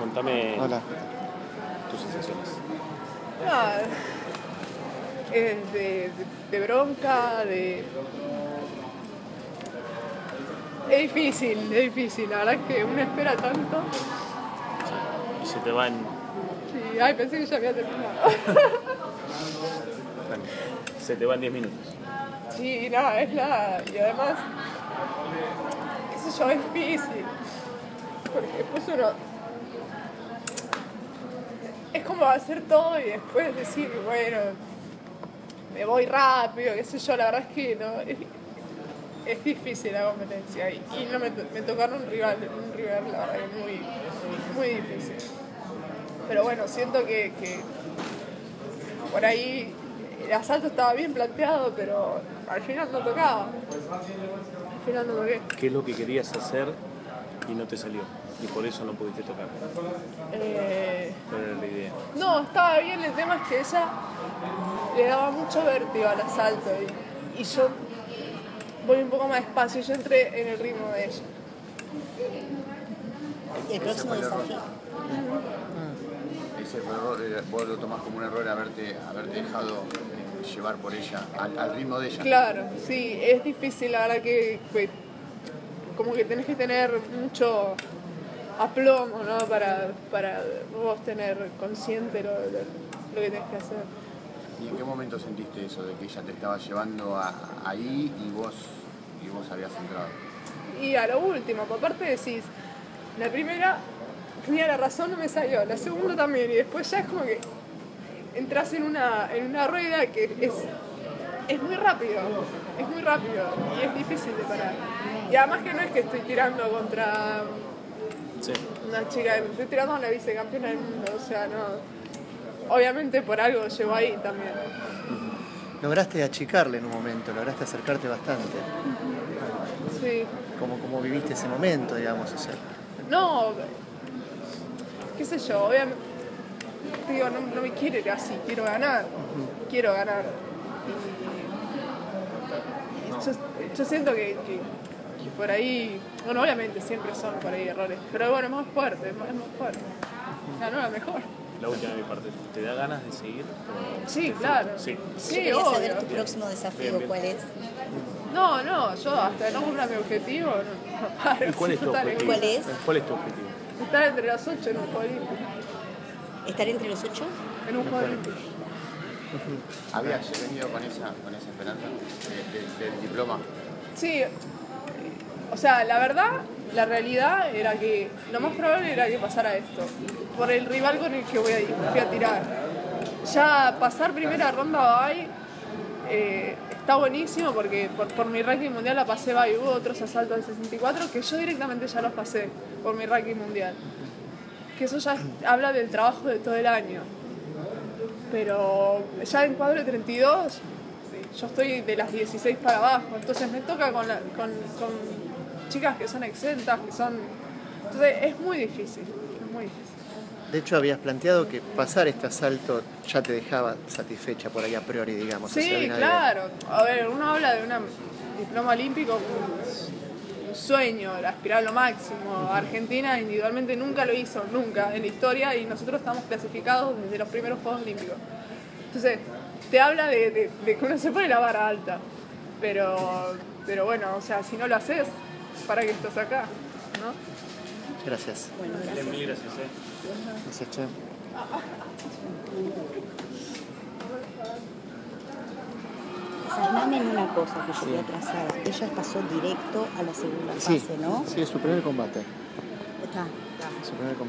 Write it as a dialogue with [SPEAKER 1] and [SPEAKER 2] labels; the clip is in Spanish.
[SPEAKER 1] Contame
[SPEAKER 2] Hola.
[SPEAKER 1] tus sensaciones.
[SPEAKER 3] Es de, de- de bronca, de. Es difícil, es difícil. La verdad es que uno espera tanto.
[SPEAKER 1] Y se te van.
[SPEAKER 3] Sí, ay, pensé que ya había terminado.
[SPEAKER 1] se te van 10 minutos.
[SPEAKER 3] Sí, nada, es la. Y además, qué sé yo, es difícil. Porque después uno. Es como hacer todo y después decir, bueno, me voy rápido, qué sé yo, la verdad es que no. Es, difícil la competencia y, no me, me tocaron un rival, un rival, la verdad que muy, muy difícil. Pero bueno, siento que, que por ahí el asalto estaba bien planteado, pero al final no tocaba. Al final no toqué.
[SPEAKER 1] ¿Qué es lo que querías hacer y no te salió? Y por eso no pudiste tocar.
[SPEAKER 3] Eh,
[SPEAKER 1] ¿Cuál era la idea?
[SPEAKER 3] no, estaba bien, el tema es que ella le daba mucho vértigo al asalto y, y yo voy un poco más despacio, yo entré en el ritmo de ella.
[SPEAKER 4] El próximo desafío.
[SPEAKER 5] Ese fue el error, vos lo tomás como un error haberte, haberte dejado eh, llevar por ella, al, al ritmo de ella.
[SPEAKER 3] Claro, sí, es difícil, la verdad que, que como que tenés que tener mucho aplomo, ¿no? Para, para vos tener consciente lo, lo- lo que tenés que hacer.
[SPEAKER 5] ¿Y en qué momento sentiste eso, de que ella te estaba llevando a- ahí y vos, y vos habías entrado?
[SPEAKER 3] Y a lo último, por aparte decís, la primera tenía la razón, no me salió, la segunda también, y después ya es como que entras en una, en una rueda que es, es muy rápido, es muy rápido y es difícil de parar. Y además que no es que estoy tirando contra
[SPEAKER 1] Sí.
[SPEAKER 3] una chica, estoy tirando a la vicecampeona del mundo, o sea, no. Obviamente por algo llevo ahí también.
[SPEAKER 2] Lograste achicarle en un momento, lograste acercarte bastante.
[SPEAKER 3] Sí.
[SPEAKER 2] ¿Cómo, cómo viviste ese momento, digamos? O sea,
[SPEAKER 3] No, qué sé yo, obviamente, digo, no, no me quiero ir así, quiero ganar, quiero ganar. Y, y yo, yo siento que, que- que por ahí, bueno, obviamente siempre son por ahí errores, pero bueno, es más fuerte, es más, más fuerte. Ganó la mejor.
[SPEAKER 1] La última de mi parte. ¿Te da ganas de seguir?
[SPEAKER 3] Sí, claro.
[SPEAKER 1] Sí.
[SPEAKER 4] Yo
[SPEAKER 3] Sí,
[SPEAKER 4] saber tu próximo desafío,
[SPEAKER 1] Bien, bien.
[SPEAKER 4] ¿cuál es?
[SPEAKER 3] No, no, yo hasta no cumpla mi objetivo, no, no paro.
[SPEAKER 1] ¿Y cuál es tu objetivo?
[SPEAKER 4] ¿Cuál es?
[SPEAKER 1] ¿Cuál es tu objetivo?
[SPEAKER 3] Estar entre las ocho en un juego.
[SPEAKER 4] ¿Estar entre los ocho?
[SPEAKER 3] En un juego.
[SPEAKER 5] ¿Habías venido con esa, con esa esperanza de- de- del diploma?
[SPEAKER 3] Sí, o sea, la verdad, la realidad era que lo más probable era que pasara esto, por el rival con el que voy a fui a tirar. Ya pasar primera ronda bye eh, está buenísimo porque por, mi ranking mundial la pasé bye, hubo otros asaltos del 64 que yo directamente ya los pasé por mi ranking mundial. Que eso ya habla del trabajo de todo el año. Pero ya en cuadro de 32, sí, yo estoy de las 16 para abajo, entonces me toca con, la- con chicas que son exentas, que son... Entonces es muy difícil, es muy difícil.
[SPEAKER 2] de hecho, habías planteado que pasar este asalto ya te dejaba satisfecha por ahí a priori, digamos.
[SPEAKER 3] Sí, claro. A ver, uno habla de un diploma olímpico como un sueño, el aspirar a lo máximo. Argentina individualmente nunca lo hizo, nunca en la historia, y nosotros estamos clasificados desde los primeros Juegos Olímpicos. Entonces, te habla de, de- de que uno se pone la vara alta. Pero, pero bueno, o sea, si no lo haces, ¿para qué estás acá? ¿no?
[SPEAKER 2] Gracias.
[SPEAKER 4] Bueno, gracias.
[SPEAKER 1] mil gracias, eh.
[SPEAKER 2] Gracias, che.
[SPEAKER 4] En una cosa que yo voy atrasada. Ella pasó directo a la segunda
[SPEAKER 2] Sí,
[SPEAKER 4] fase, ¿no?
[SPEAKER 2] sí, es su primer combate.
[SPEAKER 4] Está.
[SPEAKER 2] Su primer combate.